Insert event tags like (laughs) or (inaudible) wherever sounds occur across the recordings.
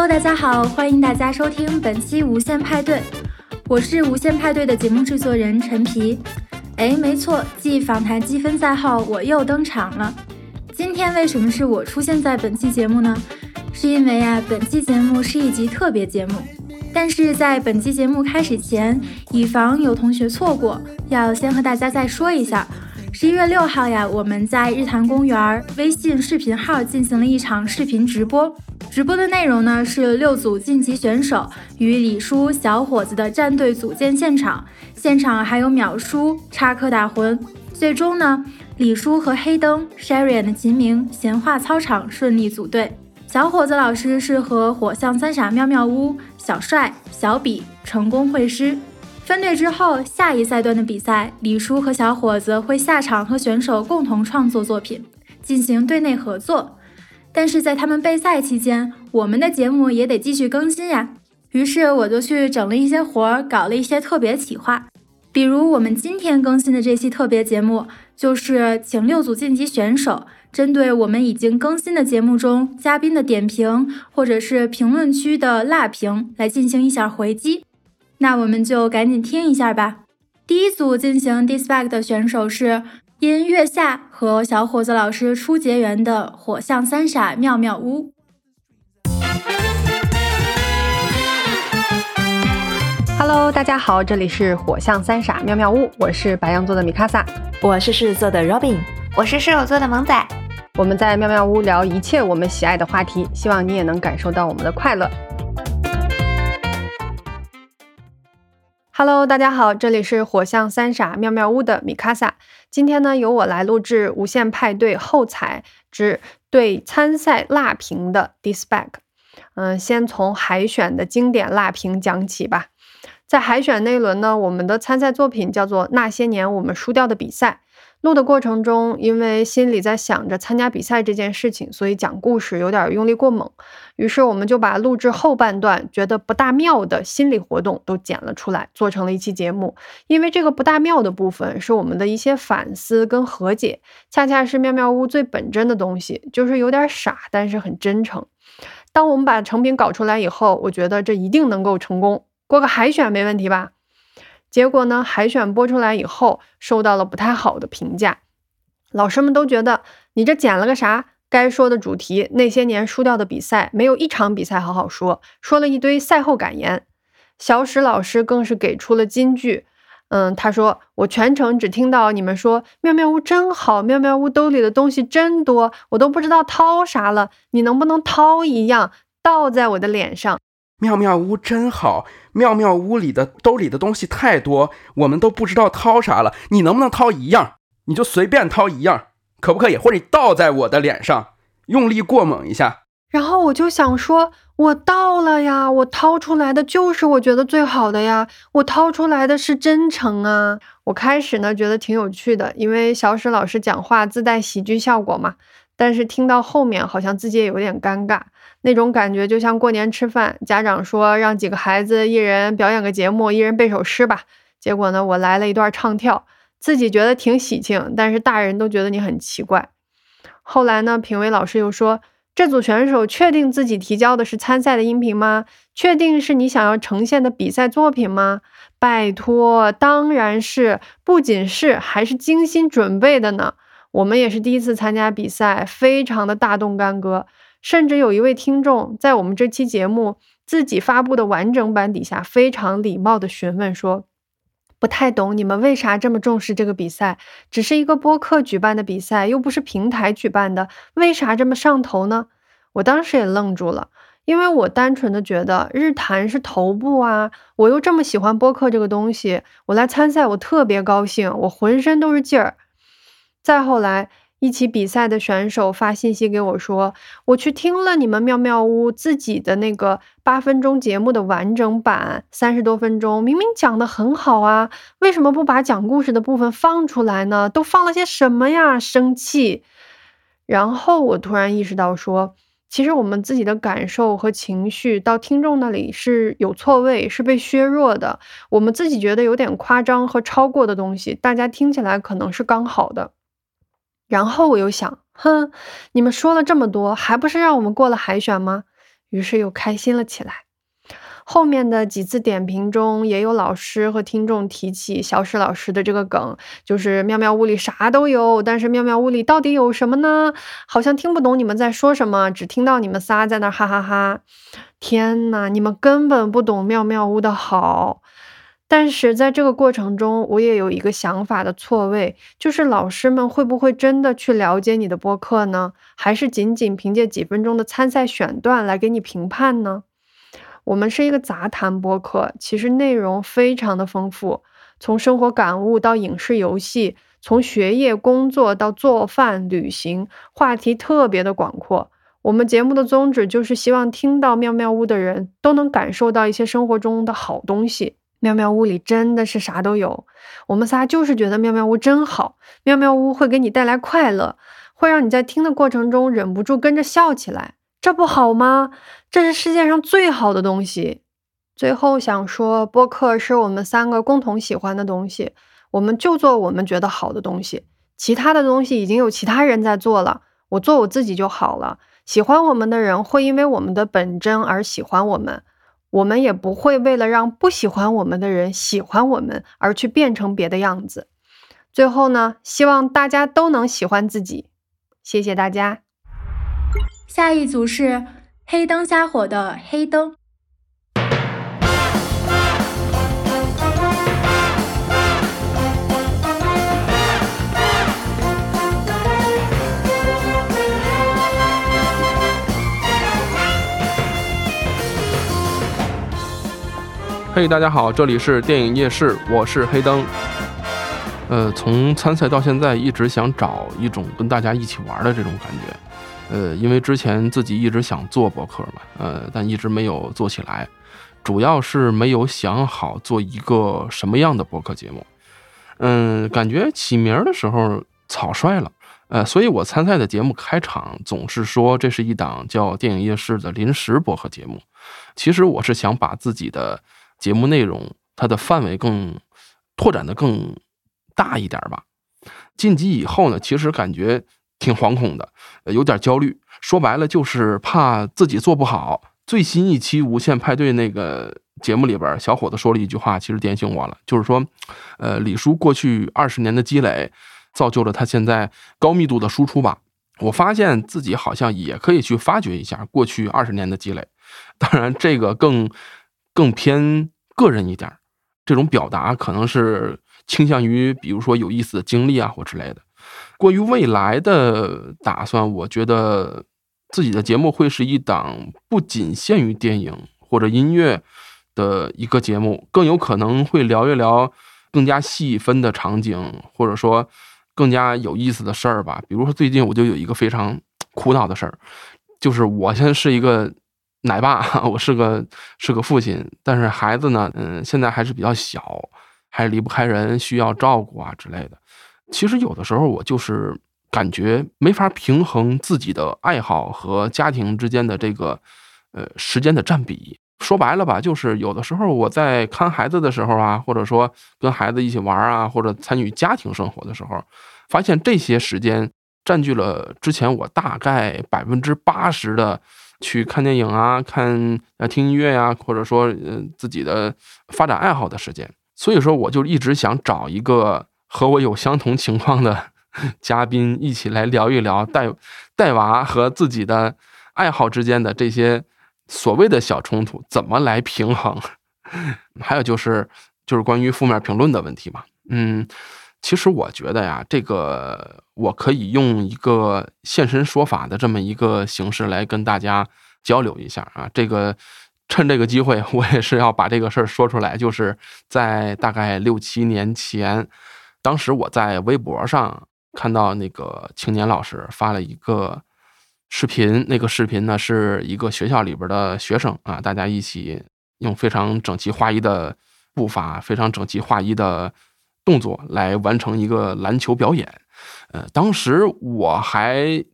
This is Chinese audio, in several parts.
Hello，大家好，欢迎大家收听本期无限派对，我是无限派对的节目制作人陈皮。哎，没错，继访谈积分赛后，我又登场了。今天为什么是我出现在本期节目呢？是因为啊，本期节目是一集特别节目。但是在本期节目开始前，以防有同学错过，要先和大家再说一下。十一月六号呀，我们在日坛公园微信视频号进行了一场视频直播。直播的内容呢是六组晋级选手与李叔小伙子的战队组建现场，现场还有淼叔插科打诨。最终呢，李叔和黑灯 Sherry 的秦明闲话操场顺利组队。小伙子老师是和火象三傻妙妙屋小帅、小比成功会师。分队之后，下一赛段的比赛，李叔和小伙子会下场和选手共同创作作品，进行队内合作。但是在他们备赛期间，我们的节目也得继续更新呀。于是我就去整了一些活儿，搞了一些特别企划。比如我们今天更新的这期特别节目，就是请六组晋级选手。针对我们已经更新的节目中嘉宾的点评，或者是评论区的辣评来进行一下回击，那我们就赶紧听一下吧。第一组进行 disback 的选手是因月下和小伙子老师初结缘的火象三傻妙妙屋。Hello，大家好，这里是火象三傻妙妙屋，我是白羊座的米卡萨，我是狮子座的 Robin，我是射手座的萌仔。我们在妙妙屋聊一切我们喜爱的话题，希望你也能感受到我们的快乐。Hello，大家好，这里是火象三傻妙妙屋的米卡萨。今天呢，由我来录制无限派对后采之对参赛辣评的 disback。嗯，先从海选的经典辣评讲起吧。在海选那一轮呢，我们的参赛作品叫做《那些年我们输掉的比赛》。录的过程中，因为心里在想着参加比赛这件事情，所以讲故事有点用力过猛。于是我们就把录制后半段觉得不大妙的心理活动都剪了出来，做成了一期节目。因为这个不大妙的部分是我们的一些反思跟和解，恰恰是妙妙屋最本真的东西，就是有点傻，但是很真诚。当我们把成品搞出来以后，我觉得这一定能够成功，过个海选没问题吧。结果呢？海选播出来以后，受到了不太好的评价。老师们都觉得你这剪了个啥？该说的主题，那些年输掉的比赛，没有一场比赛好好说，说了一堆赛后感言。小史老师更是给出了金句，嗯，他说：“我全程只听到你们说妙妙屋真好，妙妙屋兜里的东西真多，我都不知道掏啥了。你能不能掏一样倒在我的脸上？”妙妙屋真好，妙妙屋里的兜里的东西太多，我们都不知道掏啥了。你能不能掏一样？你就随便掏一样，可不可以？或者你倒在我的脸上，用力过猛一下。然后我就想说，我倒了呀，我掏出来的就是我觉得最好的呀，我掏出来的是真诚啊。我开始呢觉得挺有趣的，因为小史老师讲话自带喜剧效果嘛。但是听到后面，好像自己也有点尴尬。那种感觉就像过年吃饭，家长说让几个孩子一人表演个节目，一人背首诗吧。结果呢，我来了一段唱跳，自己觉得挺喜庆，但是大人都觉得你很奇怪。后来呢，评委老师又说，这组选手确定自己提交的是参赛的音频吗？确定是你想要呈现的比赛作品吗？拜托，当然是，不仅是，还是精心准备的呢。我们也是第一次参加比赛，非常的大动干戈。甚至有一位听众在我们这期节目自己发布的完整版底下，非常礼貌的询问说：“不太懂你们为啥这么重视这个比赛？只是一个播客举办的比赛，又不是平台举办的，为啥这么上头呢？”我当时也愣住了，因为我单纯的觉得日坛是头部啊，我又这么喜欢播客这个东西，我来参赛我特别高兴，我浑身都是劲儿。再后来。一起比赛的选手发信息给我说：“我去听了你们妙妙屋自己的那个八分钟节目的完整版，三十多分钟，明明讲的很好啊，为什么不把讲故事的部分放出来呢？都放了些什么呀？生气。”然后我突然意识到，说其实我们自己的感受和情绪到听众那里是有错位，是被削弱的。我们自己觉得有点夸张和超过的东西，大家听起来可能是刚好的。然后我又想，哼，你们说了这么多，还不是让我们过了海选吗？于是又开心了起来。后面的几次点评中，也有老师和听众提起小史老师的这个梗，就是妙妙屋里啥都有，但是妙妙屋里到底有什么呢？好像听不懂你们在说什么，只听到你们仨在那哈哈哈。天呐，你们根本不懂妙妙屋的好。但是在这个过程中，我也有一个想法的错位，就是老师们会不会真的去了解你的播客呢？还是仅仅凭借几分钟的参赛选段来给你评判呢？我们是一个杂谈播客，其实内容非常的丰富，从生活感悟到影视游戏，从学业工作到做饭旅行，话题特别的广阔。我们节目的宗旨就是希望听到妙妙屋的人都能感受到一些生活中的好东西。妙妙屋里真的是啥都有，我们仨就是觉得妙妙屋真好，妙妙屋会给你带来快乐，会让你在听的过程中忍不住跟着笑起来。这不好吗？这是世界上最好的东西。最后想说，播客是我们三个共同喜欢的东西，我们就做我们觉得好的东西。其他的东西已经有其他人在做了，我做我自己就好了。喜欢我们的人会因为我们的本真而喜欢我们，我们也不会为了让不喜欢我们的人喜欢我们而去变成别的样子。最后呢，希望大家都能喜欢自己。谢谢大家。下一组是黑灯瞎火的黑灯。嘿，大家好，这里是电影夜市，我是黑灯。呃，从参赛到现在，一直想找一种跟大家一起玩的这种感觉。呃，因为之前自己一直想做博客嘛，呃，但一直没有做起来，主要是没有想好做一个什么样的博客节目。嗯，感觉起名的时候草率了，呃，所以我参赛的节目开场总是说这是一档叫《电影夜市》的临时博客节目。其实我是想把自己的节目内容它的范围更拓展的更大一点吧。晋级以后呢，其实感觉。挺惶恐的，有点焦虑。说白了就是怕自己做不好。最新一期《无限派对》那个节目里边，小伙子说了一句话，其实点醒我了，就是说，呃，李叔过去二十年的积累，造就了他现在高密度的输出吧。我发现自己好像也可以去发掘一下过去二十年的积累，当然这个更更偏个人一点，这种表达可能是倾向于，比如说有意思的经历啊或之类的。关于未来的打算，我觉得自己的节目会是一档不仅限于电影或者音乐的一个节目，更有可能会聊一聊更加细分的场景，或者说更加有意思的事儿吧。比如说，最近我就有一个非常 (tsk) 苦恼的事儿，就是我现在是一个奶爸，(laughs) 我是个是个父亲，但是孩子呢，嗯，现在还是比较小，还离不开人，需要照顾啊之类的。其实有的时候我就是感觉没法平衡自己的爱好和家庭之间的这个呃时间的占比。说白了吧，就是有的时候我在看孩子的时候啊，或者说跟孩子一起玩啊，或者参与家庭生活的时候，发现这些时间占据了之前我大概百分之八十的去看电影啊、看呃听音乐呀，或者说呃自己的发展爱好的时间。所以说，我就一直想找一个。和我有相同情况的嘉宾一起来聊一聊带 (laughs) 带娃和自己的爱好之间的这些所谓的小冲突怎么来平衡？还有就是就是关于负面评论的问题嘛。嗯，其实我觉得呀，这个我可以用一个现身说法的这么一个形式来跟大家交流一下啊。这个趁这个机会，我也是要把这个事儿说出来，就是在大概六七年前。当时我在微博上看到那个青年老师发了一个视频，那个视频呢是一个学校里边的学生啊，大家一起用非常整齐划一的步伐、非常整齐划一的动作来完成一个篮球表演。呃，当时我还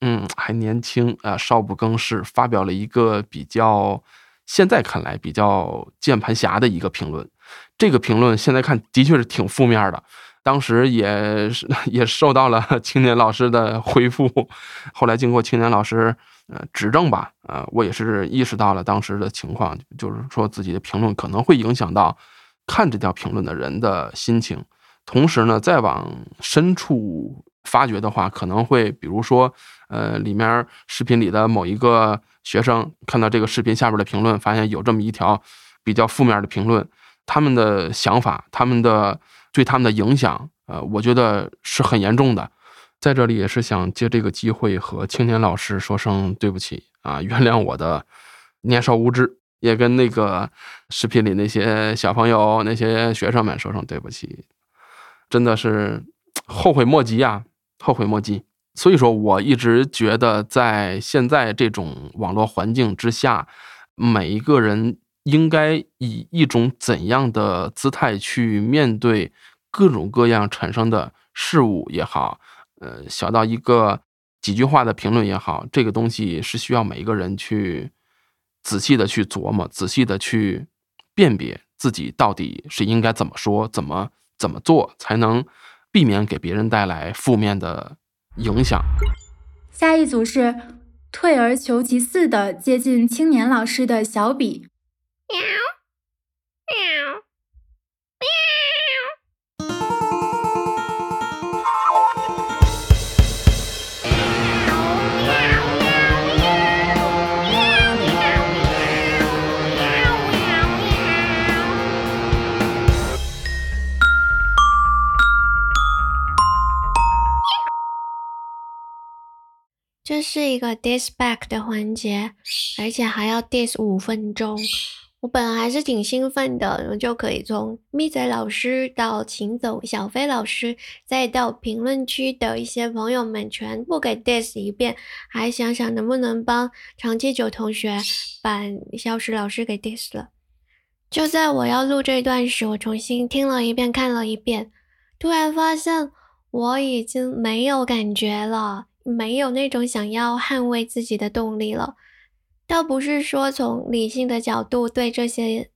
嗯还年轻啊，少不更事，发表了一个比较现在看来比较键盘侠的一个评论。这个评论现在看的确是挺负面的，当时也是 (laughs) 也受到了 (laughs) 青年老师的回复。后来经过青年老师呃指正吧，呃，我也是意识到了当时的情况，就是说自己的评论可能会影响到看这条评论的人的心情。同时呢，再往深处发掘的话，可能会比如说，呃，里面视频里的某一个学生看到这个视频下边的评论，发现有这么一条比较负面的评论，他们的想法，他们的对他们的影响，呃，我觉得是很严重的。在这里也是想借这个机会和青年老师说声对不起啊，原谅我的年少无知，也跟那个视频里那些小朋友、那些学生们说声对不起，真的是后悔莫及呀，后悔莫及。所以说，我一直觉得在现在这种网络环境之下，每一个人应该以一种怎样的姿态去面对各种各样产生的事物也好。呃，小到一个几句话的评论也好，这个东西是需要每一个人去仔细的去琢磨，仔细的去辨别自己到底是应该怎么说，怎么怎么做，才能避免给别人带来负面的影响。下一组是退而求其次的接近青年老师的小比。喵喵。是一个 diss back 的环节，而且还要 diss 五分钟。我本来还是挺兴奋的，我就可以从咪仔老师到秦总、小飞老师，再到评论区的一些朋友们，全部给 diss 一遍，还想想能不能帮长期九同学把消失老师给 diss 了。就在我要录这段时，我重新听了一遍，看了一遍，突然发现我已经没有感觉了。没有那种想要捍卫自己的动力了，倒不是说从理性的角度对这些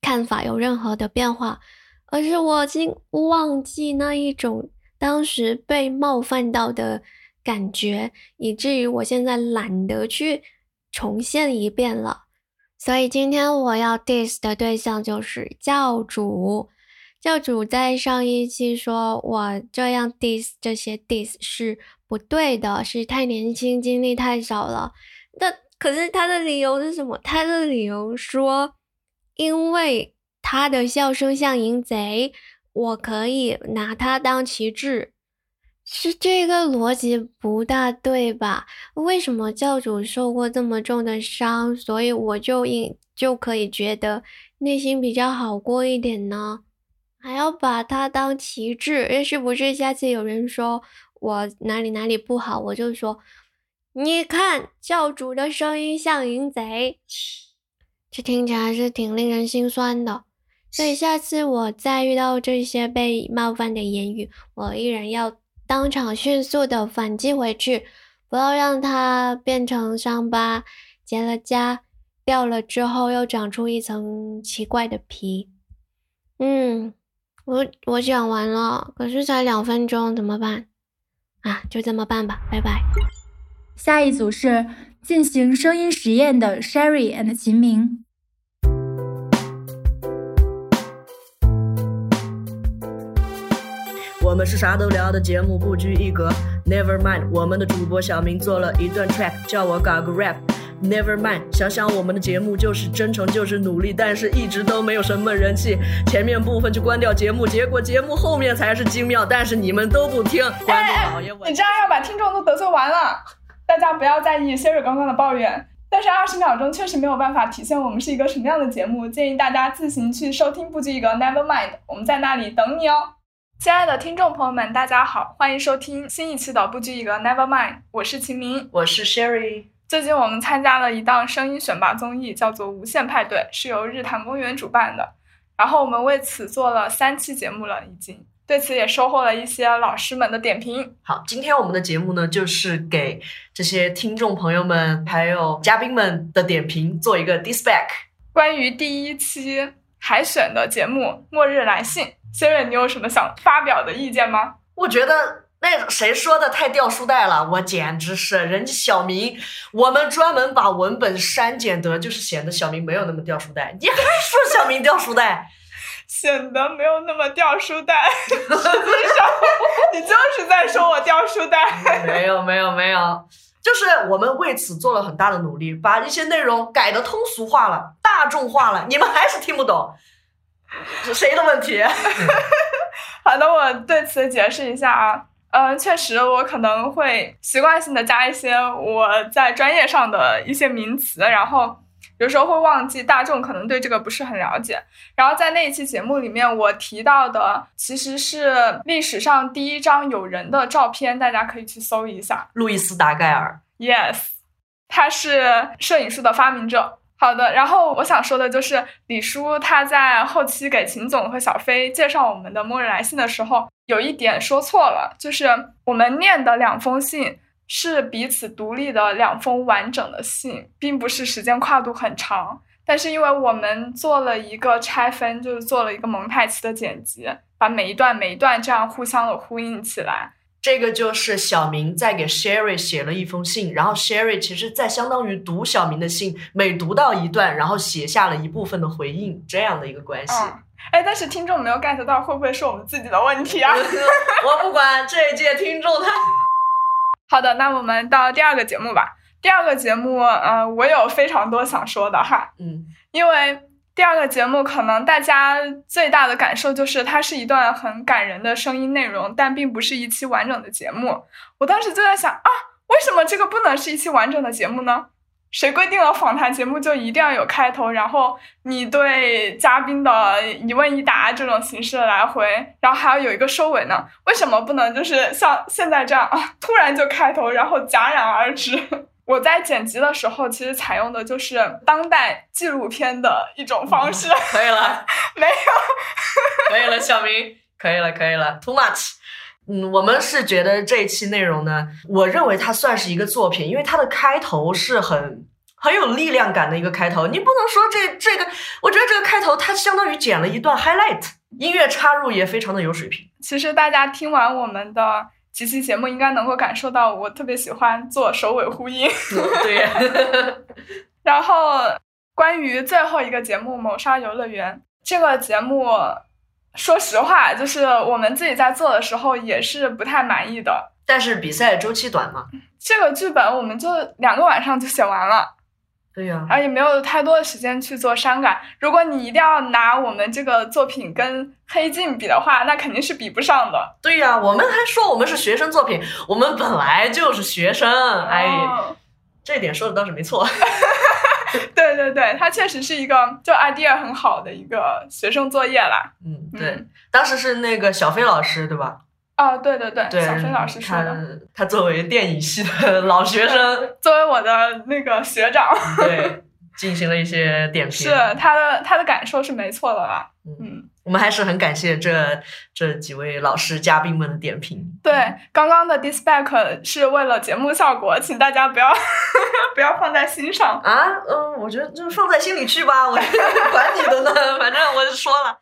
看法有任何的变化，而是我已经忘记那一种当时被冒犯到的感觉，以至于我现在懒得去重现一遍了。所以今天我要 diss 的对象就是教主。教主在上一期说我这样 diss 这些 diss 是。不对的，是太年轻，经历太少了。那可是他的理由是什么？他的理由说，因为他的笑声像淫贼，我可以拿他当旗帜。是这个逻辑不大对吧？为什么教主受过这么重的伤，所以我就应就可以觉得内心比较好过一点呢？还要把他当旗帜？是不是下次有人说？我哪里哪里不好，我就说，你看教主的声音像淫贼，这听起来是挺令人心酸的。所以下次我再遇到这些被冒犯的言语，我依然要当场迅速的反击回去，不要让它变成伤疤，结了痂，掉了之后又长出一层奇怪的皮。嗯，我我讲完了，可是才两分钟，怎么办？啊，就这么办吧，拜拜。下一组是进行声音实验的 Sherry and 秦明。我们是啥都聊的节目，不拘一格。Never mind，我们的主播小明做了一段 track，叫我搞个 rap。Never mind，想想我们的节目就是真诚，就是努力，但是一直都没有什么人气。前面部分就关掉节目，结果节目后面才是精妙，但是你们都不听。观众老爷我，你这样要把听众都得罪完了。大家不要在意 Siri 刚刚的抱怨，但是二十秒钟确实没有办法体现我们是一个什么样的节目，建议大家自行去收听，不拘一个。Never mind，我们在那里等你哦。亲爱的听众朋友们，大家好，欢迎收听新一期的不拘一格。Never mind，我是秦明，我是 Sherry。最近我们参加了一档声音选拔综艺，叫做《无限派对》，是由日坛公园主办的。然后我们为此做了三期节目了，已经对此也收获了一些老师们的点评。好，今天我们的节目呢，就是给这些听众朋友们还有嘉宾们的点评做一个 dispatch。关于第一期海选的节目《末日来信》，Siri，你有什么想发表的意见吗？我觉得。那谁说的太掉书袋了？我简直是人家小明，我们专门把文本删减得，就是显得小明没有那么掉书袋。你还说小明掉书袋？(laughs) 显得没有那么掉书袋。实际上，你就是在说我掉书袋。(laughs) 没有没有没有，就是我们为此做了很大的努力，把一些内容改得通俗化了、大众化了，你们还是听不懂，是谁的问题？(laughs) 好的，我对此解释一下啊。呃，确实，我可能会习惯性的加一些我在专业上的一些名词，然后有时候会忘记大众可能对这个不是很了解。然后在那一期节目里面，我提到的其实是历史上第一张有人的照片，大家可以去搜一下。路易斯·达盖尔，Yes，他是摄影术的发明者。好的，然后我想说的就是李叔他在后期给秦总和小飞介绍我们的《末日来信》的时候，有一点说错了，就是我们念的两封信是彼此独立的两封完整的信，并不是时间跨度很长。但是因为我们做了一个拆分，就是做了一个蒙太奇的剪辑，把每一段每一段这样互相的呼应起来。这个就是小明在给 Sherry 写了一封信，然后 Sherry 其实在相当于读小明的信，每读到一段，然后写下了一部分的回应，这样的一个关系。嗯，哎，但是听众没有 get 到，会不会是我们自己的问题啊？(laughs) 我不管这一届听众他。(laughs) 好的，那我们到第二个节目吧。第二个节目，呃，我有非常多想说的哈，嗯，因为第二个节目可能大家最大的感受就是它是一段很感人的声音内容，但并不是一期完整的节目。我当时就在想啊，为什么这个不能是一期完整的节目呢？谁规定了访谈节目就一定要有开头，然后你对嘉宾的一问一答这种形式的来回，然后还要有一个收尾呢？为什么不能就是像现在这样啊，突然就开头，然后戛然而止？我在剪辑的时候，其实采用的就是当代纪录片的一种方式。可以了，(laughs) 没有，(laughs) 可以了，小明，可以了，可以了，too much。嗯，我们是觉得这一期内容呢，我认为它算是一个作品，因为它的开头是很很有力量感的一个开头。你不能说这这个，我觉得这个开头它相当于剪了一段 highlight，音乐插入也非常的有水平。其实大家听完我们的几期节目，应该能够感受到我特别喜欢做首尾呼应。对，(laughs) 然后关于最后一个节目《谋杀游乐园》这个节目，说实话，就是我们自己在做的时候也是不太满意的。但是比赛周期短嘛，这个剧本我们就两个晚上就写完了。对呀、然后也没有太多的时间去做删改。如果你一定要拿我们这个作品跟《黑镜》比的话，那肯定是比不上的。对呀、我们还说我们是学生作品，我们本来就是学生，哎，哦这点说的倒是没错。(laughs) 对对对，它确实是一个就 idea 很好的一个学生作业啦。嗯，对嗯，当时是那个小飞老师对吧？哦，对对对，对，小飞老师说的。他作为电影系的 (laughs) 老学生，作为我的那个学长，对，(laughs) 进行了一些点评。是他的他的感受是没错的吧。嗯，嗯，我们还是很感谢这这几位老师嘉宾们的点评。对，刚刚的 dispatch 是为了节目效果，请大家不要 (laughs) 不要放在心上。啊，嗯，我觉得就放在心里去吧，我管你的呢，反正我就说了。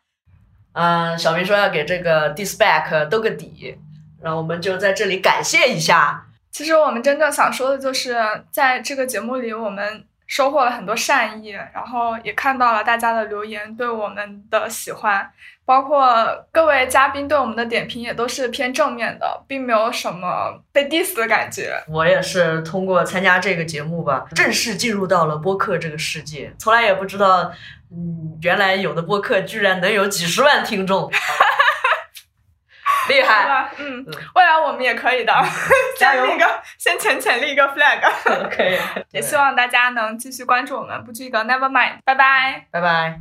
嗯、小明说要给这个 dispatch 兜个底，然后我们就在这里感谢一下。其实我们真正想说的就是，在这个节目里，我们收获了很多善意，然后也看到了大家的留言对我们的喜欢，包括各位嘉宾对我们的点评也都是偏正面的，并没有什么被 diss 的感觉。我也是通过参加这个节目吧，正式进入到了播客这个世界。从来也不知道，嗯，原来有的播客居然能有几十万听众，(laughs) 厉害！吧？嗯，未来我们也可以的，(laughs) 加油先立个，先浅浅立一个 flag。(laughs) 可以，也希望大家能继续关注我们，不拘一格，Never mind，拜拜。拜拜。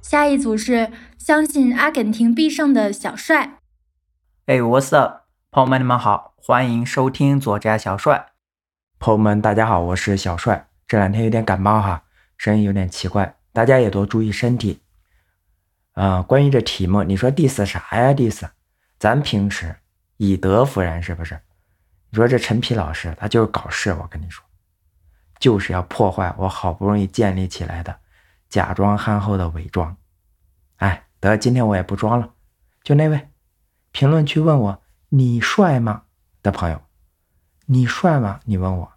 下一组是相信阿根廷必胜的小帅。哎，What's up，朋友们，你们好，欢迎收听左家小帅。朋友们，大家好，我是小帅。这两天有点感冒哈，声音有点奇怪，大家也多注意身体。啊、关于这题目，你说 diss 啥呀？diss，咱平时以德服人是不是？你说这陈皮老师他就是搞事，我跟你说，就是要破坏我好不容易建立起来的假装憨厚的伪装。哎，得，今天我也不装了，就那位。评论区问我你帅吗？的朋友，你帅吗？你问我，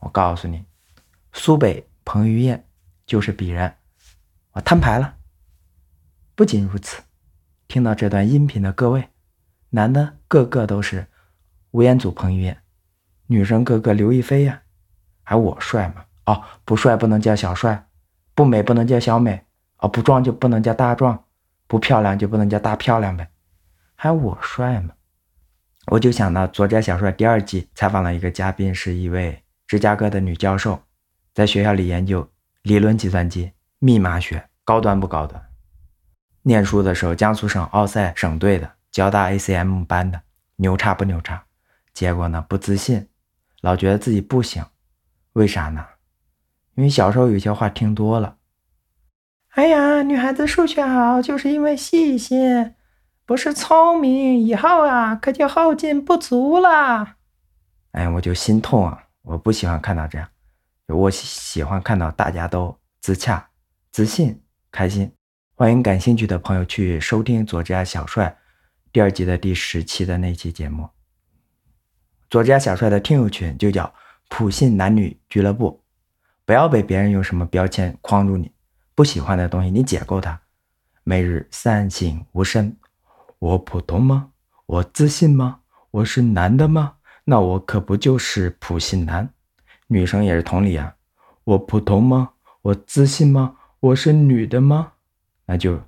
我告诉你，苏北彭于晏就是鄙人，我摊牌了。不仅如此，听到这段音频的各位，男的个个都是吴彦祖、彭于晏，女生个个刘亦菲呀，还我帅吗？哦，不帅不能叫小帅，不美不能叫小美，哦，不壮就不能叫大壮，不漂亮就不能叫大漂亮呗，还我帅吗？我就想到《作家小帅》第二季采访了一个嘉宾，是一位芝加哥的女教授，在学校里研究理论计算机、密码学，高端不高端？念书的时候，江苏省奥赛省队的，交大 ACM 班的，牛叉不牛叉？结果呢，不自信，老觉得自己不行，为啥呢？因为小时候有些话听多了。哎呀，女孩子数学好就是因为细心，不是聪明，以后啊可就后劲不足了。哎，我就心痛啊！我不喜欢看到这样，我喜欢看到大家都自洽、自信、开心。欢迎感兴趣的朋友去收听左家小帅第二季的第十期的那期节目。左家小帅的听友群就叫普信男女俱乐部，不要被别人用什么标签框住你，不喜欢的东西你解构它。每日三省吾身：我普通吗？我自信吗？我是男的吗？那我可不就是普信男？女生也是同理啊。我普通吗？我自信吗？我是女的吗？那就，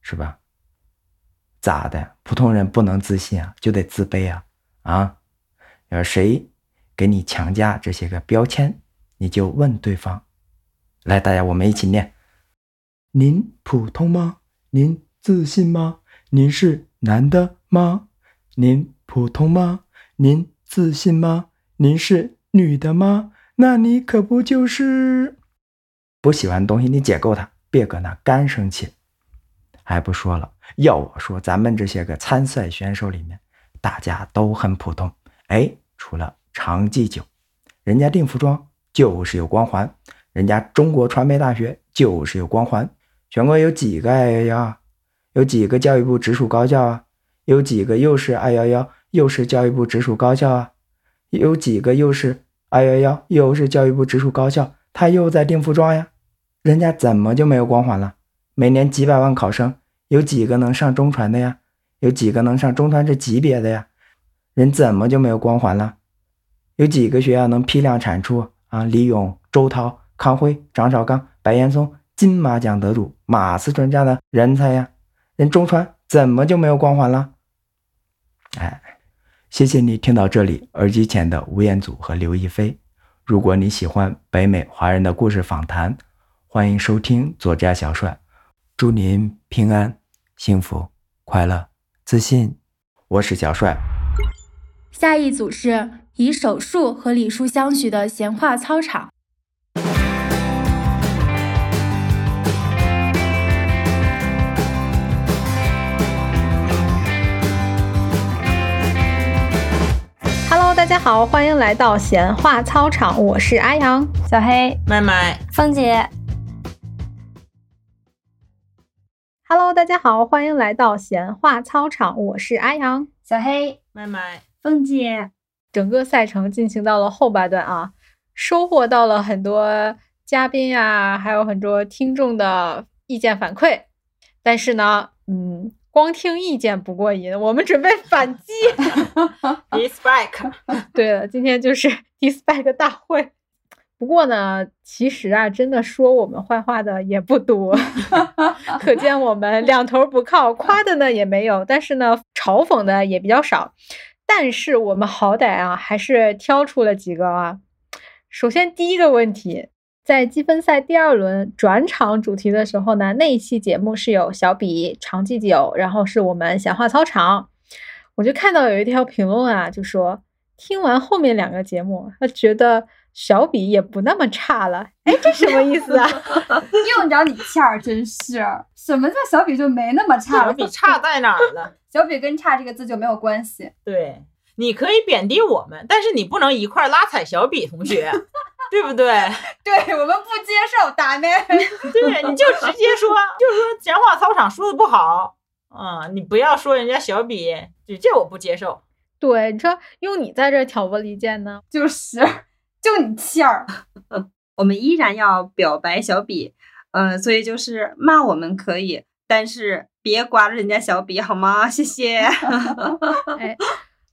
是吧？咋的？普通人不能自信啊，就得自卑啊！啊，要谁给你强加这些个标签，你就问对方。来，大家我们一起念：您普通吗？您自信吗？您是男的吗？您普通吗？您自信吗？您是女的吗？那你可不就是不喜欢东西？你解构它。别搁那干生气，还不说了。要我说，咱们这些个参赛选手里面，大家都很普通。哎，除了常记久，人家定服装就是有光环，人家中国传媒大学就是有光环。全国有几个二幺幺？有几个教育部直属高校啊？有几个又是二幺幺，又是教育部直属高校啊？有几个又是二幺幺，又是教育部直属高校？他又在定服装呀？人家怎么就没有光环了？每年几百万考生，有几个能上中传的呀？有几个能上中传这级别的呀？人怎么就没有光环了？有几个学校能批量产出啊？李勇、周涛、康辉、张绍刚、白岩松金马奖得主、马思纯这样的人才呀？人中传怎么就没有光环了？哎，谢谢你听到这里，耳机前的吴彦祖和刘亦菲。如果你喜欢北美华人的故事访谈。欢迎收听作家小帅，祝您平安、幸福、快乐、自信。我是小帅。下一组是以手术和礼数相许的闲话操场。Hello，大家好，欢迎来到闲话操场，我是阿阳、小黑、麦麦、凤姐。Hello，大家好，欢迎来到闲话操场，我是阿阳、小黑、麦麦、凤姐。整个赛程进行到了后半段啊，收获到了很多嘉宾呀，还有很多听众的意见反馈。但是呢，嗯，光听意见不过瘾，我们准备反击。(laughs) Dispike。(laughs) 对了，今天就是 Dispike 大会。不过呢，其实啊，真的说我们坏话的也不多，(laughs) 可见我们两头不靠，夸的呢也没有，但是呢，嘲讽的也比较少。但是我们好歹啊，还是挑出了几个啊。首先第一个问题，在积分赛第二轮转场主题的时候呢，那一期节目是有小比、长记久，然后是我们闲话操场。我就看到有一条评论啊，就说听完后面两个节目，他觉得。小比也不那么差了，哎，这什么意思啊？(laughs) 用着你欠儿，真是！什么叫小比就没那么差了？小比差在哪儿了？(laughs) 小比跟差这个字就没有关系。对，你可以贬低我们，但是你不能一块拉踩小比同学，(laughs) 对不对？对我们不接受，打咩？对，你就直接说，就是说闲话操场说的不好。啊、你不要说人家小比，这这我不接受。对，你说用你在这挑拨离间呢？就是，就你欠儿。(laughs) 我们依然要表白小比，呃，所以就是骂我们可以，但是别刮了人家小比好吗？(laughs) 谢谢。(laughs) 哎，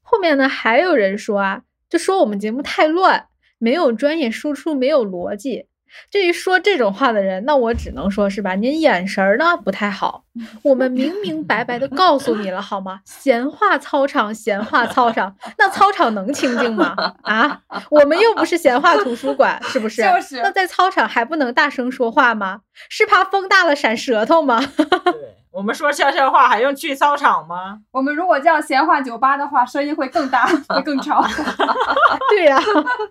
后面呢还有人说啊，就说我们节目太乱，没有专业输出，没有逻辑。至于说这种话的人，那我只能说是吧，您眼神儿呢不太好。我们明明白白的告诉你了，好吗？闲话操场，闲话操场，那操场能清静吗？啊，我们又不是闲话图书馆，是不是？就是那在操场还不能大声说话吗？是怕风大了闪舌头吗？(laughs) 对我们说悄悄话还用去操场吗？我们如果叫闲话酒吧的话，声音会更大，会更吵。(laughs) 对呀、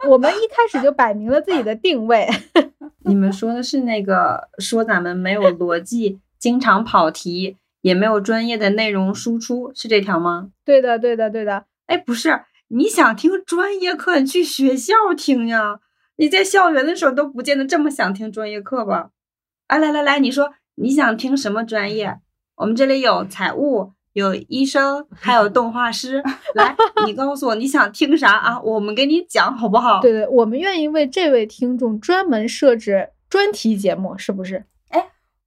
我们一开始就摆明了自己的定位。(laughs) 你们说的是那个说咱们没有逻辑，经常跑题，也没有专业的内容输出，是这条吗？对的，对的，对的。哎，不是，你想听专业课，你去学校听呀。你在校园的时候都不见得这么想听专业课吧？哎，来来来，你说你想听什么专业？我们这里有财务，有医生，还有动画师。(laughs) 来，你告诉我你想听啥啊？我们给你讲好不好？对对，我们愿意为这位听众专门设置专题节目，是不是？哎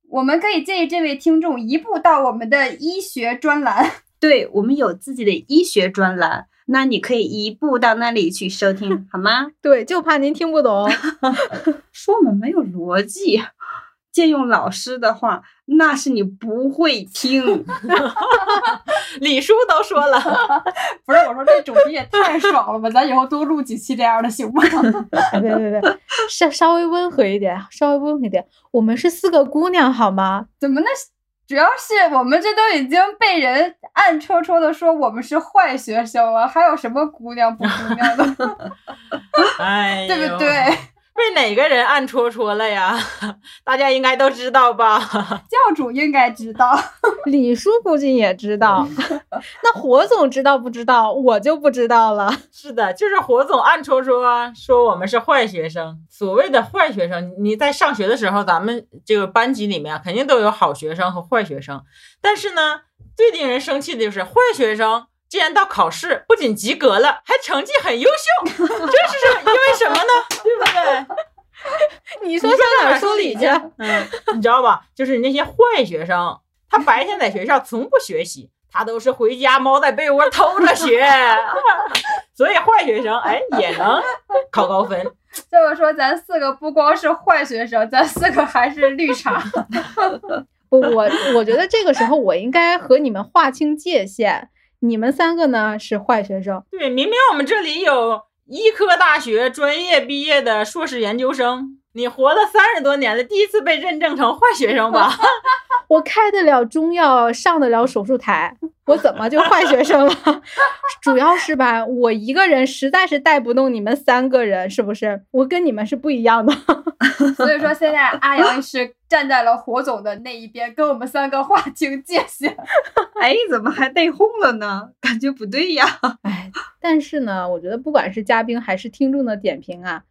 我们可以建议这位听众移步到我们的医学专栏。(laughs) 对，我们有自己的医学专栏，那你可以移步到那里去收听，好吗？(laughs) 对，就怕您听不懂。说我们没有逻辑，借用老师的话，那是你不会听。(laughs) 李叔都说了，不是，我说这主题也太爽了吧，咱以后多录几期这样的行吗？哎 (laughs) 别别别，稍稍微温和一点，稍微温和一点。我们是四个姑娘，好吗？怎么那？主要是我们这都已经被人暗戳戳的说我们是坏学生了，还有什么姑娘不姑娘的，(laughs) 哎，对不对？？被哪个人暗戳戳了呀？(laughs) 大家应该都知道吧？(laughs) 教主应该知道。(laughs) 李叔估计也知道，那火总知道不知道？我就不知道了。是的，就是火总暗戳戳说我们是坏学生。所谓的坏学生，你在上学的时候，咱们这个班级里面肯定都有好学生和坏学生。但是呢，最令人生气的就是坏学生竟然到考试不仅及格了，还成绩很优秀，(laughs) 这是因为什么呢？对不对？(laughs) 你说你上哪儿说说理去？嗯，(laughs) 你知道吧？就是那些坏学生，他白天在学校从不学习，他都是回家猫在被窝偷着学，所以坏学生哎也能考高分。这么说，咱四个不光是坏学生，咱四个还是绿茶。不，我我觉得这个时候我应该和你们划清界限。你们三个呢是坏学生，对，明明我们这里有医科大学专业毕业的硕士研究生，你活了三十多年了，第一次被认证成坏学生吧？(laughs) 我开得了中药，上得了手术台，我怎么就坏学生了？(laughs) 主要是吧，我一个人实在是带不动你们三个人，是不是？我跟你们是不一样的。所以说，现在阿阳 (laughs) 是站在了火总的那一边，跟我们三个划清界限。(laughs) 哎，怎么还内讧了呢？感觉不对呀。哎，但是呢，我觉得不管是嘉宾还是听众的点评啊，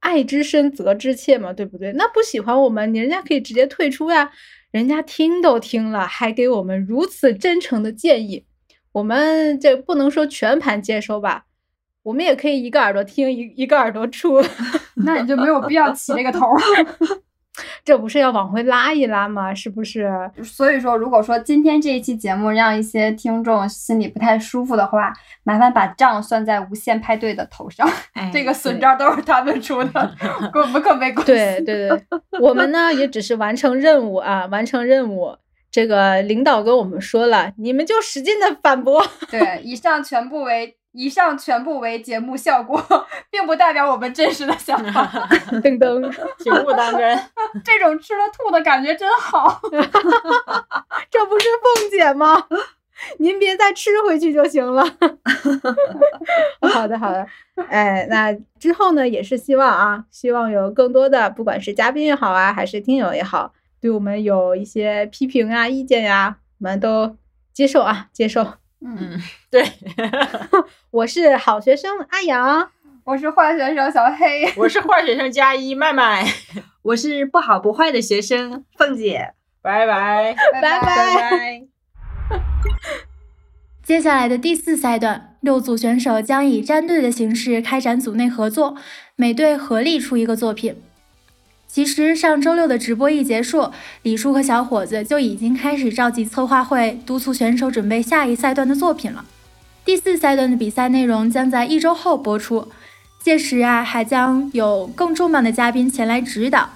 爱之深责之切嘛，对不对？那不喜欢我们，人家可以直接退出呀。人家听都听了，还给我们如此真诚的建议，我们这不能说全盘接收吧，我们也可以一个耳朵听，一一个耳朵出。(laughs) 那你就没有必要起这个头。这不是要往回拉一拉吗？是不是？所以说，如果说今天这一期节目让一些听众心里不太舒服的话，麻烦把账算在无限派对的头上。哎这个损招都是他们出的，(laughs) 跟我们可没关系。对对对，我们呢也只是完成任务啊，完成任务。这个领导跟我们说了，你们就使劲的反驳。(laughs) 对，以上全部为以上全部为节目效果，并不代表我们真实的想法。噔噔，请勿当真。(laughs) 这种吃了吐的感觉真好。(laughs) 这不是凤姐吗？您别再吃回去就行了。(laughs) 好的，好的。哎，那之后呢，也是希望啊，希望有更多的，不管是嘉宾也好啊，还是听友也好，对我们有一些批评啊、意见呀、我们都接受啊，接受。嗯，对，(laughs) 我是好学生阿阳，我是坏学生小黑，我是坏学生加一麦麦，(laughs) 我是不好不坏的学生凤姐，拜拜。拜拜。拜拜。接下来的第四赛段，六组选手将以战队的形式开展组内合作，每队合力出一个作品。其实上周六的直播一结束，李叔和小伙子就已经开始召集策划会，督促选手准备下一赛段的作品了。第四赛段的比赛内容将在一周后播出，届时啊，还将有更重磅的嘉宾前来指导。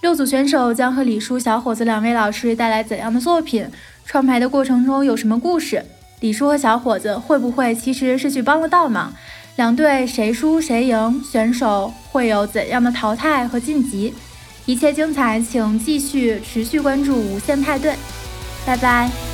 六组选手将和李叔、小伙子两位老师带来怎样的作品？创牌的过程中有什么故事？李叔和小伙子会不会其实是去帮了倒忙？两队谁输谁赢？选手会有怎样的淘汰和晋级？一切精彩，请继续持续关注无限派对。拜拜。